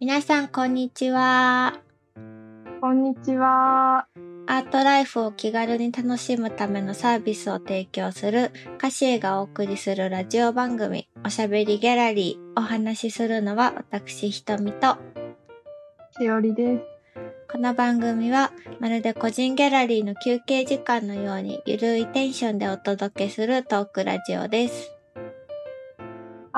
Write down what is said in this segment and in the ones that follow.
皆さん、こんにちは。こんにちは。アートライフを気軽に楽しむためのサービスを提供するカシエがお送りするラジオ番組おしゃべりギャラリーお話しするのは私ひとみとしおりです。この番組はまるで個人ギャラリーの休憩時間のようにゆるいテンションでお届けするトークラジオです。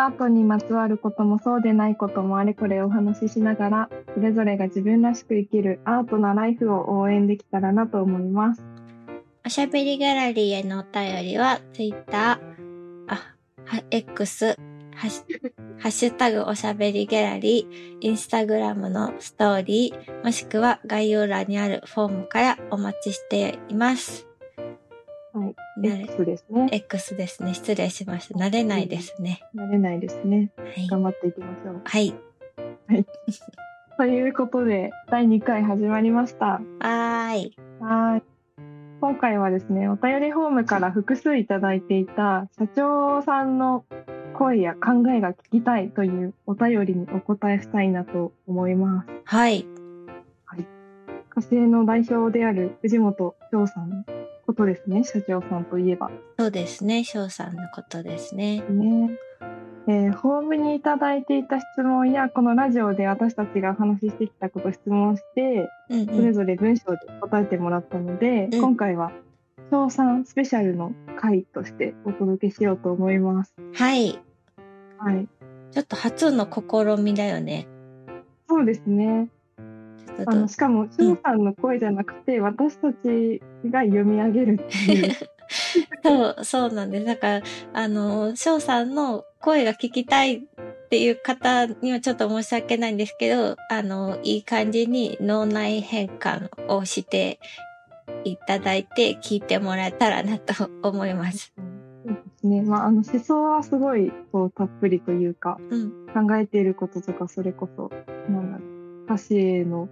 アートにまつわることもそうでないこともあれこれお話ししながら、それぞれが自分らしく生きるアートなライフを応援できたらなと思います。おしゃべりギャラリーへのお便りは Twitter、あ、は X、ハッシュタグおしゃべりギャラリー、インスタグラムのストーリー、もしくは概要欄にあるフォームからお待ちしています。X ですね。X ですね。失礼しました。慣れないですね。慣れないですね。はい。頑張っていきましょう。はい。ということで、第2回始まりました。はーい。はい。今回はですね、お便りフォームから複数いただいていた社長さんの声や考えが聞きたいというお便りにお答えしたいなと思います。はい。火星の代表である藤本翔さんのことですね、社長さんといえば。そうですね。翔さんのことですね。ねえー、ホームにいただいていた質問や、このラジオで私たちがお話ししてきたことを質問して、うんそれうん。ぞれ文章で答えてもらったので、うん今回は翔さんスペシャルの回としてお届けしようと思います。はい。はい。ちょっと初の試みだよね。そうですね。あの、しかも翔さんの声じゃなくて、私たちが読み上げるっていう。そう、そうなんです。だから、あの、翔さんの声が聞きたいっていう方にはちょっと申し訳ないんですけど、あの、いい感じに脳内変換をしていただいて聞いてもらえたらなと思います。そうですね。まあ、あの、思想はすごい、こう、たっぷりというか、うん。考えていることとか、それこそ、なんだろう、歌詞への、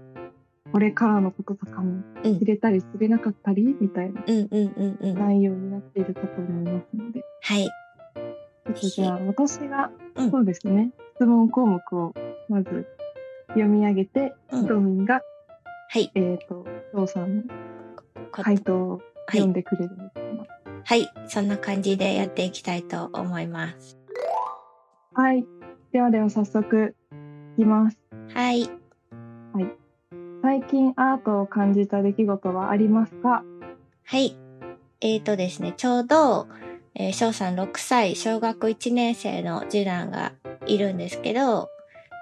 これからのこととかもうん知れたり知れなかったり、みたいな。内容になっているかと思いますので、はい。ちょっとじゃあ、私が、うんそうですね、質問項目をまず読み上げて、うんヒロミンが、はい。えっ、と、翔さんのこ回答をはい読ん。でくれるみたいな。はい。そんな感じでやっていきたいと思います。はい。ではでは早速、いきます。はい。最近アートを感じた出来事はありますか？はい。えーとですね、ちょうど、えー、翔さん6歳、小学1年生の次男がいるんですけど、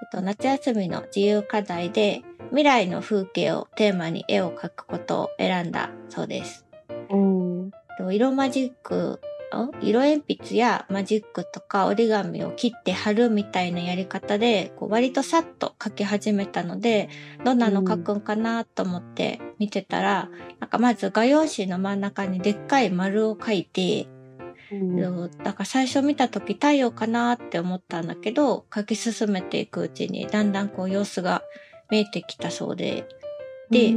えっと、夏休みの自由課題で、未来の風景をテーマに絵を描くことを選んだそうです。おーと色マジック、ん色鉛筆やマジックとか折り紙を切って貼るみたいなやり方で、こう割とさっと描き始めたので、どんなの描くんかなと思って見てたら、なんかまず画用紙の真ん中にでっかい丸を描いて、うん。だから最初見た時太陽かなって思ったんだけど、描き進めていくうちにだんだんこう様子が見えてきたそうで、で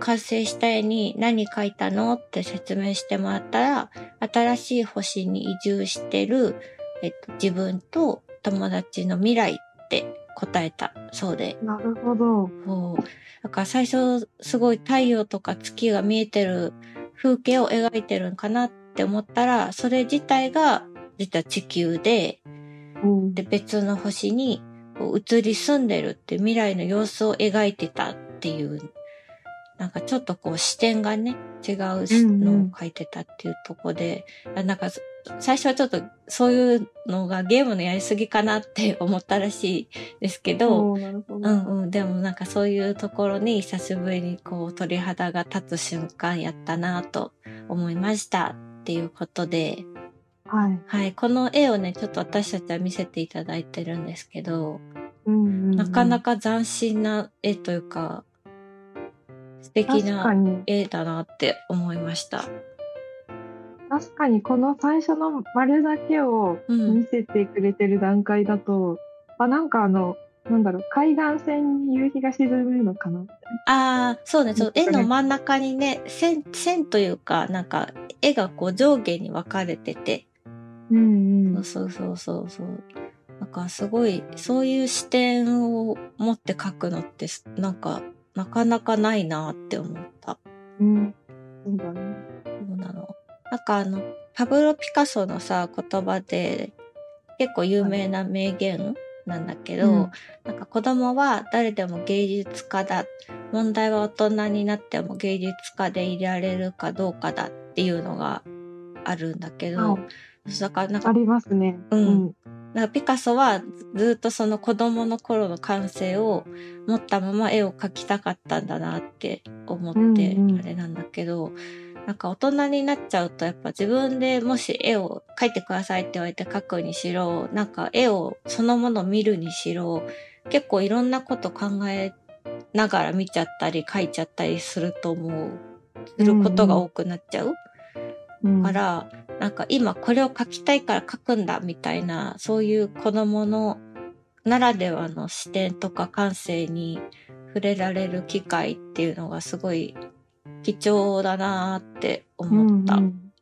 完成した絵に何描いたのって説明してもらったら、新しい星に移住してる、えっと、自分と友達の未来って答えたそうで。なるほど。そう。だから最初すごい太陽とか月が見えてる風景を描いてるんかなって思ったら、それ自体が実は地球で、うんで別の星に移り住んでるって未来の様子を描いてたっていう、なんかちょっとこう視点がね、違うのを描いてたっていうとこで、あなんかそ最初はちょっとそういうのがゲームのやりすぎかなって思ったらしいですけど、ど。うんうん、でもなんかそういうところに久しぶりにこう鳥肌が立つ瞬間やったなと思いましたっていうことで、はい。はい、この絵をね、ちょっと私たちは見せていただいてるんですけど、うんうんうんなかなか斬新な絵というか、素敵確かなに、絵だなって思いました。確かにこの最初の丸だけをうん見せてくれてる段階だと、あ、なんかあの、なんだろう、海岸線に夕日が沈むのかな？ああ、そうね、そう、絵の真ん中にね、線、線というか、なんか、絵がこう上下に分かれてて、な。うんうん。そうそうそうそう。なんかすごい、そういう視点を持って描くのって、なんか、なかなかないなって思った。うん。そうだね。そうなの。なんかあの、パブロ・ピカソのさ、言葉で、結構有名な名言なんだけど、うんなんか子供は誰でも芸術家だ。問題は大人になっても芸術家でいられるかどうかだっていうのがあるんだけど、はいだからなんかありますね。うんなんかピカソはずっとその子供の頃の感性を持ったまま絵を描きたかったんだなって思ってうんうんあれなんだけど、なんか大人になっちゃうとやっぱ自分でもし絵を描いてくださいって言われて描くにしろ、なんか絵をそのもの見るにしろ、結構いろんなこと考えながら見ちゃったり描いちゃったりすると思う。することが多くなっちゃう。うん。から、なんか今これを書きたいから書くんだみたいな、そういう子供のならではの視点とか感性に触れられる機会っていうのがすごい貴重だなーって思った。ううんんうん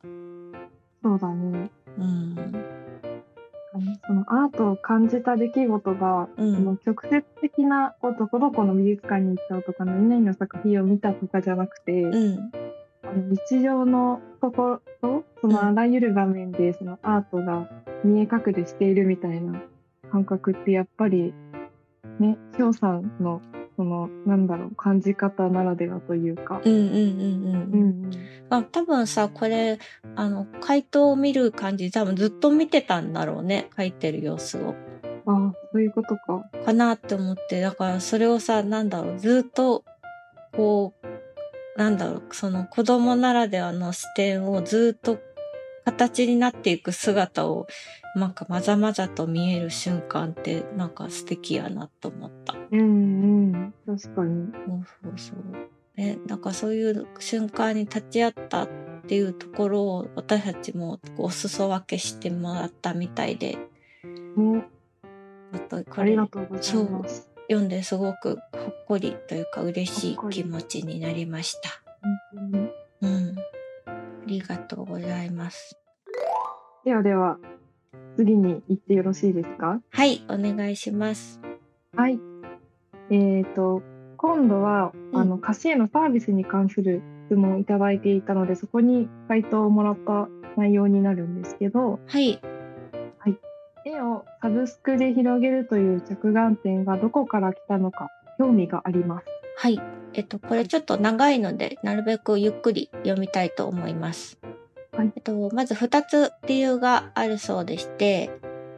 そうだね。うん。そのアートを感じた出来事が、うんその直接的なこうどこどこの美術館に行ったとか何々の作品を見たとかじゃなくて、うん。あの日常のところそのあらゆる場面でそのアートが見え隠れしているみたいな感覚ってやっぱりね翔さんのそのなんだろう感じ方ならではというか。うんうんうんうん。ううんあ多分さ、これ、あの、回答を見る感じ多分ずっと見てたんだろうね。書いてる様子を。ああそういうことか。かなって思って、だからそれをさ、なんだろう、ずっと、こう、なんだろう、その子供ならではの視点をずっと形になっていく姿を、なんかまざまざと見える瞬間って、なんか素敵やなと思った。うんうん確かに。そうそうそう。ね、なんかそういう瞬間に立ち会ったっていうところを私たちもお裾分けしてもらったみたいで、ねちょっとこありれがとうございます。読んですごくほっこりというか嬉しい気持ちになりました。本当にうん。ありがとうございます。ではでは次に行ってよろしいですか？はい、お願いします。はい。えっ、と、今度は、うんあの、歌詞へのサービスに関する質問をいただいていたので、そこに回答をもらった内容になるんですけど、はい。絵をサブスクで広げるという着眼点がどこから来たのか、興味があります。はい。えっと、これちょっと長いので、なるべくゆっくり読みたいと思います。はいえっと、まず2つ理由があるそうでして、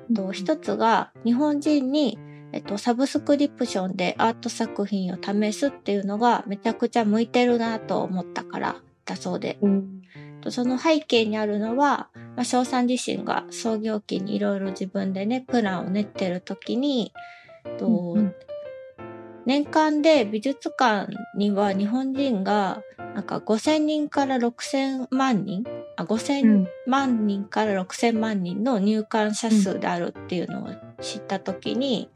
えっと、1つが日本人に、えっと、サブスクリプションでアート作品を試すっていうのがめちゃくちゃ向いてるなと思ったからだそうで、うん。とその背景にあるのは、まあ、翔さん自身が創業期にいろいろ自分でね、プランを練ってる時に、とうんうん。年間で美術館には日本人がなんか5000人から6000万人あう5000ん。万人から6000万人の入館者数であるっていうのを知った時に、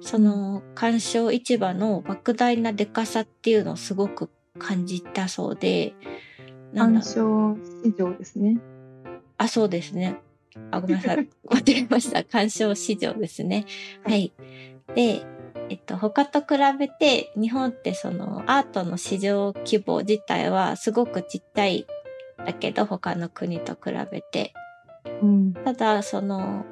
その鑑賞市場の莫大なでかさっていうのをすごく感じたそうで、なんだ鑑賞市場ですね。あ、そうですね。あ、ごめんなさい。間違えました。鑑賞市場ですね。はい。で、えっと、他と比べて、日本ってそのアートの市場規模自体はすごくちっちゃいだけど、他の国と比べて。うん。ただ、その、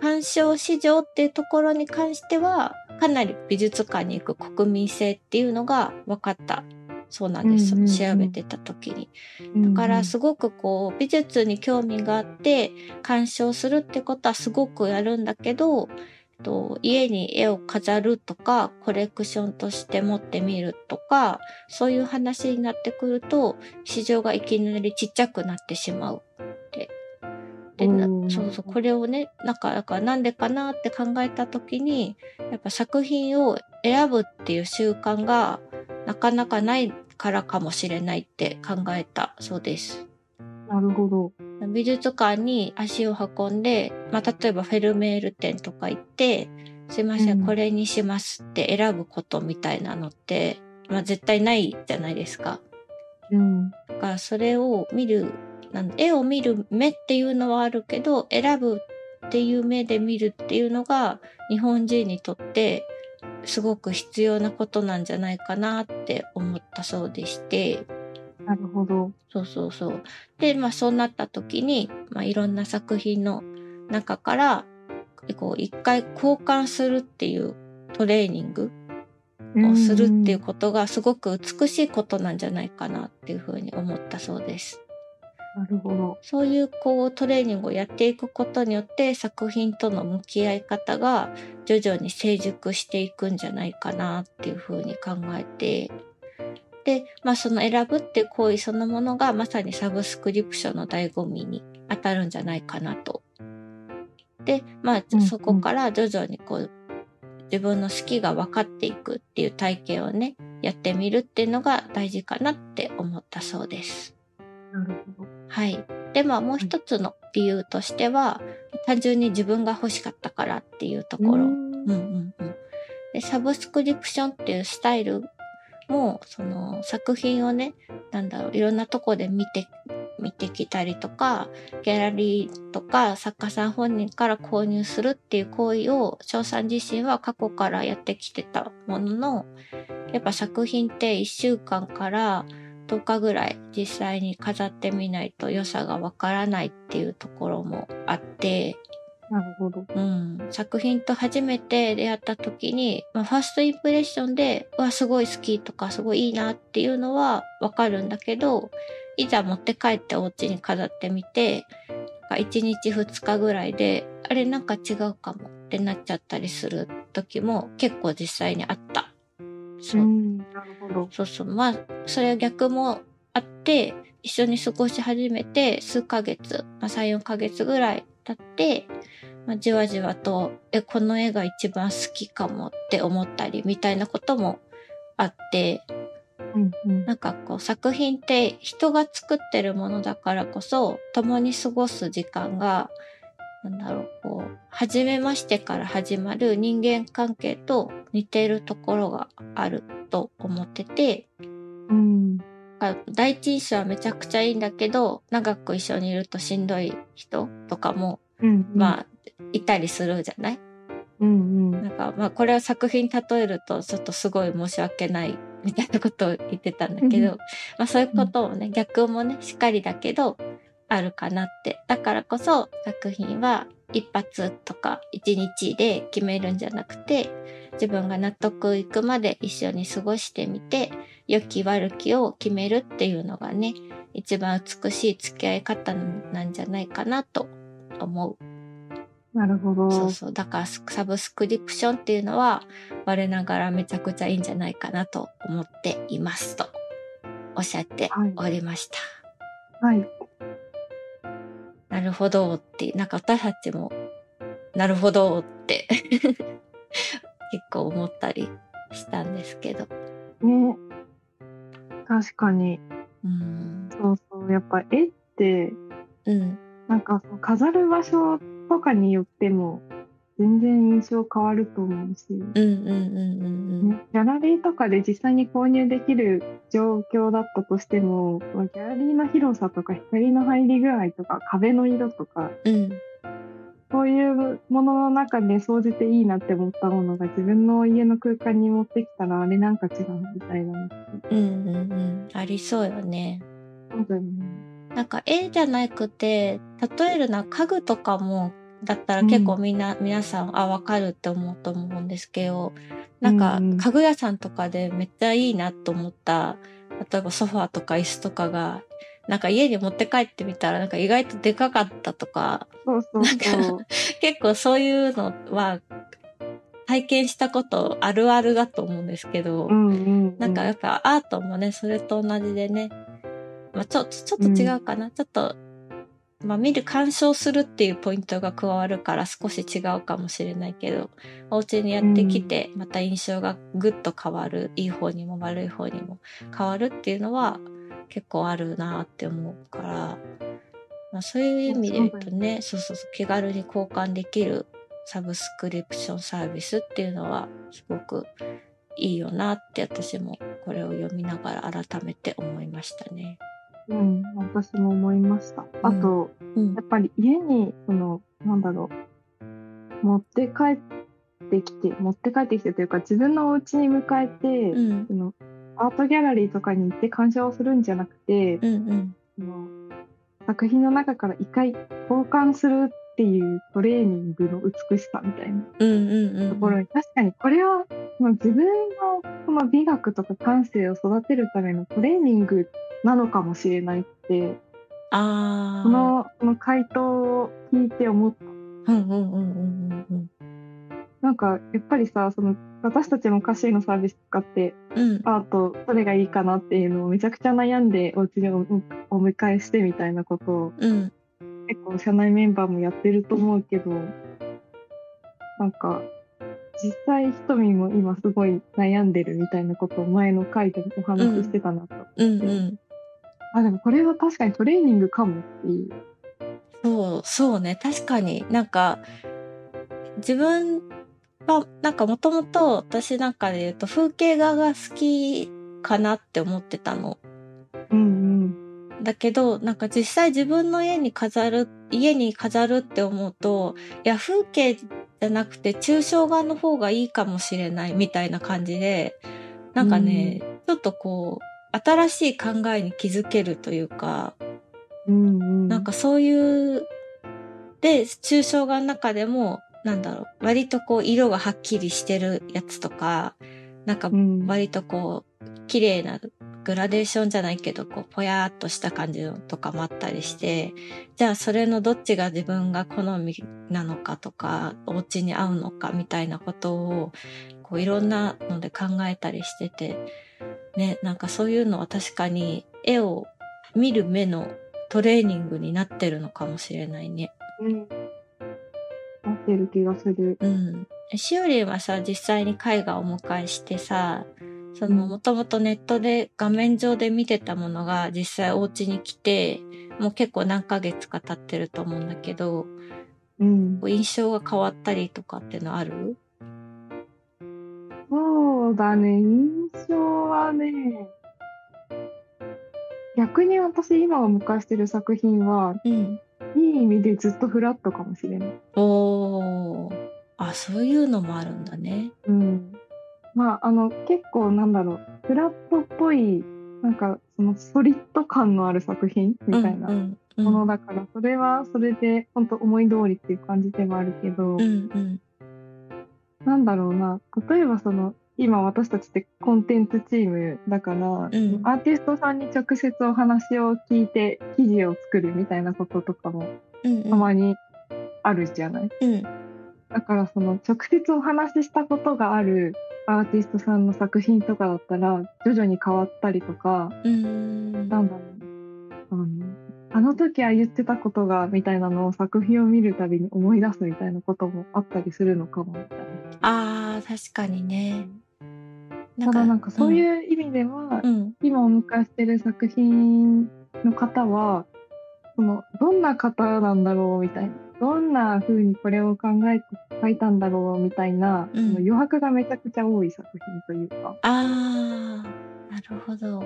鑑賞市場っていうところに関しては、かなり美術館に行く国民性っていうのが分かった。そうなんです。うんうんうん調べてた時に。だだからすごくこう美術に興味があって鑑賞するってことはすごくやるんだけど、と家に絵を飾るとかコレクションとして持ってみるとかそういう話になってくると市場がいきなりちっちゃくなってしまうって。でそうそうこれをねなんかだからなんでかなって考えた時にやっぱ作品を選ぶっていう習慣がなかなかないからかもしれないって考えたそうです。なるほど。美術館に足を運んで、まあ、例えばフェルメール展とか行って、すいません、うんこれにしますって選ぶことみたいなのって、まあ、絶対ないじゃないですか。うん。だからそれを見る、なん絵を見る目っていうのはあるけど、選ぶっていう目で見るっていうのが日本人にとってすごく必要なことなんじゃないかなって思ったそうでして。なるほど。そうそうそう。で、まあそうなった時に、まあいろんな作品の中から、こう一回交換するっていうトレーニングをするっていうことがすごく美しいことなんじゃないかなっていうふうに思ったそうです。なるほど。そういうこうトレーニングをやっていくことによって作品との向き合い方が徐々に成熟していくんじゃないかなっていうふうに考えて、で、まあその選ぶって行為そのものがまさにサブスクリプションの醍醐味に当たるんじゃないかなと。で、まあそこから徐々にこう自分の好きが分かっていくっていう体験をね、やってみるっていうのが大事かなって思ったそうです。なるほど。はい。で、まあもう一つの理由としては、単純に自分が欲しかったからっていうところ。うんうんうん。で、サブスクリプションっていうスタイルも、その作品をね、なんだろう、いろんなとこで見て、見てきたりとか、ギャラリーとか作家さん本人から購入するっていう行為を翔さん自身は過去からやってきてたものの、やっぱ作品って1週間から10日ぐらい実際に飾ってみないと良さがわからないっていうところもあって、なるほど。うん。作品と初めて出会った時に、まあ、ファーストインプレッションで、わ、すごい好きとか、すごいいいなっていうのはわかるんだけど、いざ持って帰ってお家に飾ってみて、1日2日ぐらいで、あれなんか違うかもってなっちゃったりする時も結構実際にあった。そう。うんなるほど。そうそう。まあ、それは逆もあって、一緒に過ごし始めて数ヶ月、まあ3、4ヶ月ぐらい経って、まあ、じわじわと、え、この絵が一番好きかもって思ったりみたいなこともあって、うんうん、なんかこう作品って人が作ってるものだからこそ共に過ごす時間がなんだろう、こう、初めましてから始まる人間関係と似ているところがあると思ってて、うん。第一印象はめちゃくちゃいいんだけど、長く一緒にいるとしんどい人とかも、うん、まあ、いたりするじゃない？うんうん。なんか、まあ、これを作品例えると、ちょっとすごい申し訳ないみたいなことを言ってたんだけど、まあそういうことをね、逆もね、しっかりだけど、あるかなって。だからこそ作品は一発とか一日で決めるんじゃなくて、自分が納得いくまで一緒に過ごしてみて、良き悪きを決めるっていうのがね、一番美しい付き合い方なんじゃないかなと思う。なるほど。そうそう。だからサブスクリプションっていうのは我ながらめちゃくちゃいいんじゃないかなと思っていますとおっしゃっておりました。はい、はいなるほどって、なんか私たちも、なるほどって 結構思ったりしたんですけど。ね。確かに。うん。そうそう。やっぱ絵って、うん。なんか飾る場所とかによっても全然印象変わると思うし、ギャラリーとかで実際に購入できる状況だったとしてもギャラリーの広さとか光の入り具合とか壁の色とか、うん、そういうものの中で総じていいなって思ったものが自分の家の空間に持ってきたらあれなんか違うみたいなうんうんうん。ありそうよね。そうだよね。なんか絵じゃなくて例えるな家具とかもだったら結構みんな、うん、皆さん、あ、わかるって思うと思うんですけど、なんか、家具屋さんとかでめっちゃいいなと思った、例えばソファーとか椅子とかが、なんか家に持って帰ってみたら、なんか意外とでかかったとか、結構そういうのは、体験したことあるあるだと思うんですけど、うんうんうん、なんかやっぱアートもね、それと同じでね、まあ、ちょ、ちょっと違うかな。うん、ちょっとまあ、見る鑑賞するっていうポイントが加わるから少し違うかもしれないけどお家にやってきてまた印象がぐっと変わる、いい方にも悪い方にも変わるっていうのは結構あるなって思うから、まあ、そういう意味で言うとねそうそうそう気軽に交換できるサブスクリプションサービスっていうのはすごくいいよなって私もこれを読みながら改めて思いましたね。うん、私も思いました。あと、うん、やっぱり家に、その、なんだろう、持って帰ってきて持って帰ってきてというか自分のお家に迎えて、うん。そのアートギャラリーとかに行って鑑賞するんじゃなくて、うんうん。その作品の中から一回交換するっていうトレーニングの美しさみたいなところに、確かにこれはその自分のその美学とか感性を育てるためのトレーニングなのかもしれないってああそのその回答を聞いて思った。うんうんうんうんうんうん。なんかやっぱりさその私たちも歌詞のサービス使ってうん。アートどれがいいかなっていうのをめちゃくちゃ悩んでお家におお迎えしてみたいなことをうん。結構社内メンバーもやってると思うけどなんか実際ひとみも今すごい悩んでるみたいなことを前の回でもお話ししてたなと、うんうんあでもこれは確かにトレーニングかもっていう。そうそうね。確かに。なんか自分はなんかもともと私なんかで言うと風景画が好きかなって思ってたの。うんだけどなんか実際自分の家に飾る家に飾るって思うといや風景じゃなくて抽象画の方がいいかもしれないみたいな感じでなんかね、ちょっとこう新しい考えに気づけるというかうんうん。なんかそういうで抽象画の中でもなんだろう割とこう色がはっきりしてるやつとかなんかうん。割とこう綺麗なグラデーションじゃないけどこうぽやーっとした感じのとかもあったりしてじゃあそれのどっちが自分が好みなのかとかお家に合うのかみたいなことをこういろんなので考えたりしててねなんかそういうのは確かに絵を見る目のトレーニングになってるのかもしれないね。うん。なってる気がする。うん。しおりんはさ、実際に絵画をお迎えしてさ、その、うん。もともとネットで画面上で見てたものが実際お家に来て、もう結構何ヶ月か経ってると思うんだけど、うん。印象が変わったりとかってのある？そうだね、印象はね、逆に私今お迎えしてる作品は、うん。いい意味でずっとフラットかもしれない。おー。あ、そういうのもあるんだね。うん。まあ、あの、結構なんだろう、フラットっぽい、なんかそのソリッド感のある作品みたいなものだから、それはそれで本当思い通りっていう感じではあるけど、うんうんなんだろうな、例えばその、今私たちってコンテンツチームだから、んアーティストさんに直接お話を聞いて記事を作るみたいなこととかもうんうん。たまにあるじゃない？うん。だからその直接お話ししたことがあるアーティストさんの作品とかだったら徐々に変わったりとか、うん。なんだろう。あのあの時は言ってたことがみたいなのを作品を見るたびに思い出すみたいなこともあったりするのかもみたいな。あー、確かにね。ただなんかそういう意味では、うん、うん。今お迎えしてる作品の方はそのどんな方なんだろうみたいなどんな風にこれを考えて書いたんだろうみたいな、うんその余白がめちゃくちゃ多い作品というか。あー、なるほど。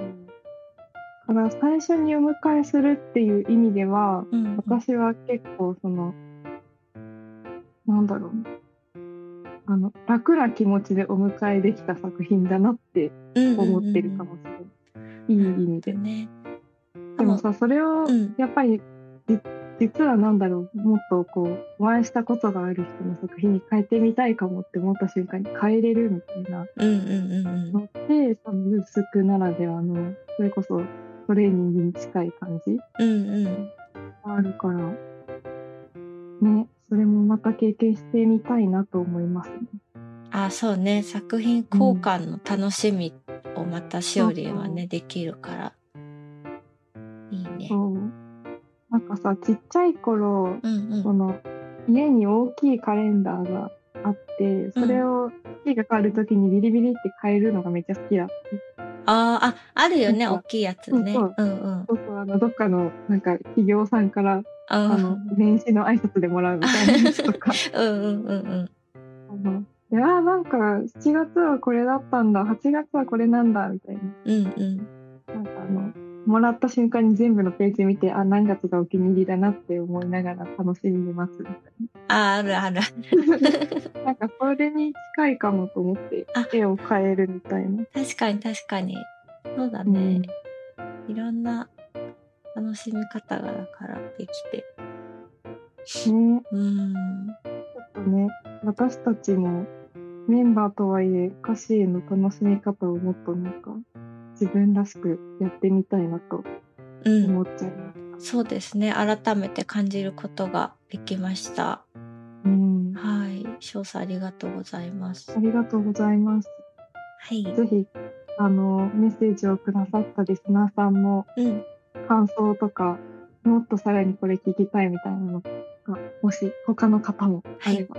だから最初にお迎えするっていう意味ではうん。私は結構そのなんだろうなあの楽な気持ちでお迎えできた作品だなって思ってるかもしれない。いい意味で。ね。でもさそれをうんやっぱりじ実はなんだろうもっとこうお会いしたことがある人の作品に変えてみたいかもって思った瞬間に変えれるみたいなうんうんうんうん。のってサブスクならではのそれこそトレーニングに近い感じうんうん。があるからねそれもまた経験してみたいなと思いますね。あ、そうね。作品交換の楽しみをまたしおりんはね、そうできるから。いいね。そうなんかさちっちゃい頃うんうん。その家に大きいカレンダーがあってそれを月が変わるときにビリビリって変えるのがめっちゃ好きだった。あーあ、あるよね。大きいやつね。そううんうん。そうそうあのどっかのなんか企業さんからああの年始の挨拶でもらうみたいなやつとか うんうんうんうん。あのいやーなんか7月はこれだったんだ8月はこれなんだみたいなうんうん。なんかあのもらった瞬間に全部のページ見て、あ、何月がお気に入りだなって思いながら楽しみますみたいあ、あるある。な。なんかそれに近いかもと思ってあ、絵を変えるみたいな。確かに確かに。そうだね。いろんな楽しみ方がだからできて。うん。ね、うん。ちょっとね、私たちもメンバーとはいえ歌詞への楽しみ方をもっとなんか自分らしくやってみたいなとうん。思っちゃいます。そうですね。改めて感じることができました。うん。はい。翔さんありがとうございます。ありがとうございます。はい。ぜひ、あの、メッセージをくださったリスナーさんもうん。感想とか、もっとさらにこれ聞きたいみたいなのが、もし他の方もあれば、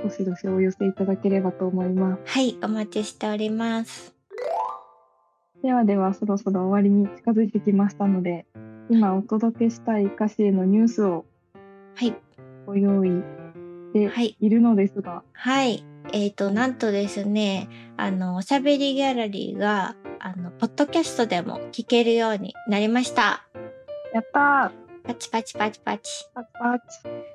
どしどしお寄せいただければと思います。はい。お待ちしております。ではでは、そろそろ終わりに近づいてきましたので、今お届けしたい歌詞へのニュースをはい。ご用意してはい。いるのですが、はい。えっ、と、なんとですね、あの、おしゃべりギャラリーが、あの、ポッドキャストでも聞けるようになりました。やったーパチパチパチパチ。パチパチ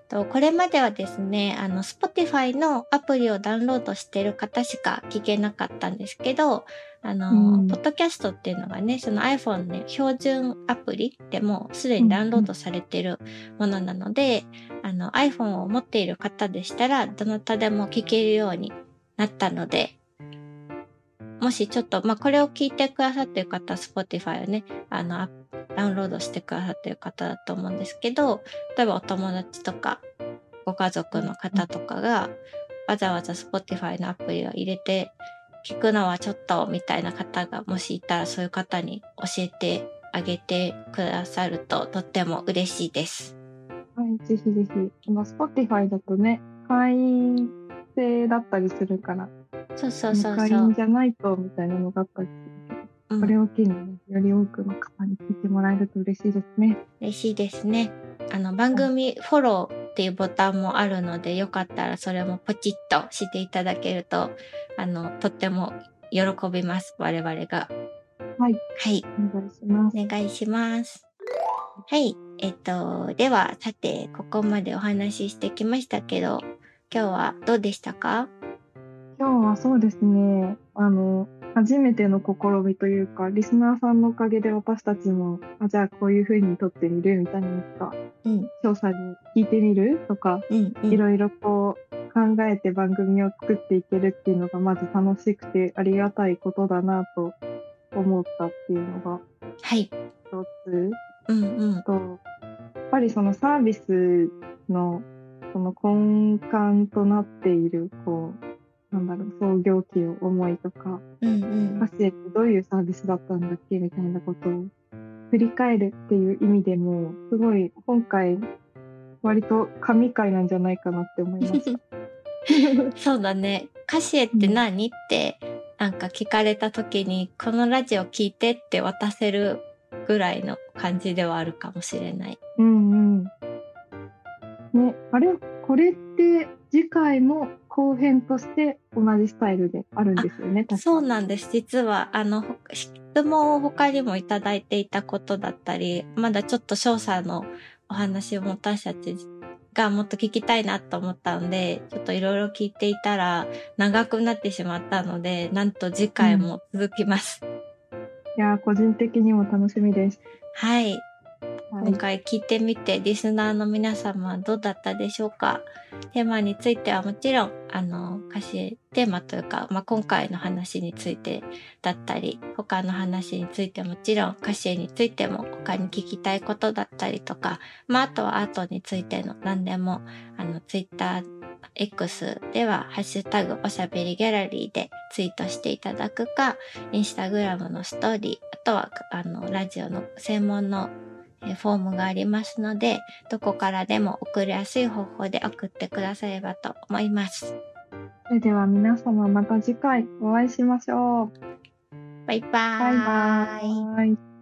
とこれまではですね、あの、Spotify のアプリをダウンロードしてる方しか聞けなかったんですけど、あの、うんポッドキャストっていうのがね、その iPhone の標準アプリでもうすでにダウンロードされてるものなので、あの、iPhone を持っている方でしたら、どなたでも聞けるようになったので、もしちょっと、まあ、これを聞いてくださってる方は Spotify をね、あの、アダウンロードしてくださってる方だと思うんですけど、例えばお友達とか、ご家族の方とかが、わざわざ Spotify のアプリを入れて、聞くのはちょっとみたいな方がもしいたら、そういう方に教えてあげてくださるととっても嬉しいです。はい、ぜひぜひ。今、Spotify だとね、会員制だったりするから、そうそうそう会そう。員じゃないとみたいなのがあったりするけど、うんこれを機にね、より多くの方に聞いてもらえると嬉しいですね。嬉しいですね。あの、番組フォローっていうボタンもあるので、よかったらそれもポチッとしていただけると、あの、とっても喜びます。我々が。はい、はい。お願いします。お願いします。はい。えっと、では、さて、ここまでお話ししてきましたけど、今日はどうでしたか？今日はそうですね、あの、初めての試みというか、リスナーさんのおかげで私たちも、あじゃあこういう風に撮ってみるみたいなのとか、うん、翔さんに聞いてみるとか、うん、うん。いろいろこう考えて番組を作っていけるっていうのがまず楽しくてありがたいことだなと思ったっていうのがはい。一つうん、うん。と、やっぱりそのサービスのその根幹となっている、こう、なんだろう、創業期の思いとか、うん、うんカ。シエってどういうサービスだったんだっけみたいなことを振り返るっていう意味でも、すごい今回、割と神回なんじゃないかなって思いました。そうだね。カシエって何、って、なんか聞かれた時に、このラジオ聞いてって渡せるぐらいの感じではあるかもしれない。うんうん。ね、あれ、これって次回も後編として同じスタイルであるんですよね、そうなんです。実は、あの、ほ質問を他にもいただいていたことだったり、まだちょっと翔さんのお話を私たちがもっと聞きたいなと思ったので、ちょっといろいろ聞いていたら長くなってしまったので、なんと次回も続きます。いやー、個人的にも楽しみです。はい。今回聞いてみて、リスナーの皆様はどうだったでしょうか？テーマについてはもちろん、あの、歌詞、テーマというか、まあ、今回の話についてだったり、他の話についてもちろん、歌詞についても他に聞きたいことだったりとか、まあ、あとはアートについての何でも、あの、ツイッター、X では、ハッシュタグおしゃべりギャラリーでツイートしていただくか、インスタグラムのストーリー、あとは、あの、ラジオの専門のフォームがありますので、どこからでも送りやすい方法で送ってくださればと思います。それでは皆様また次回お会いしましょう。バイバーイ。バイバーイ。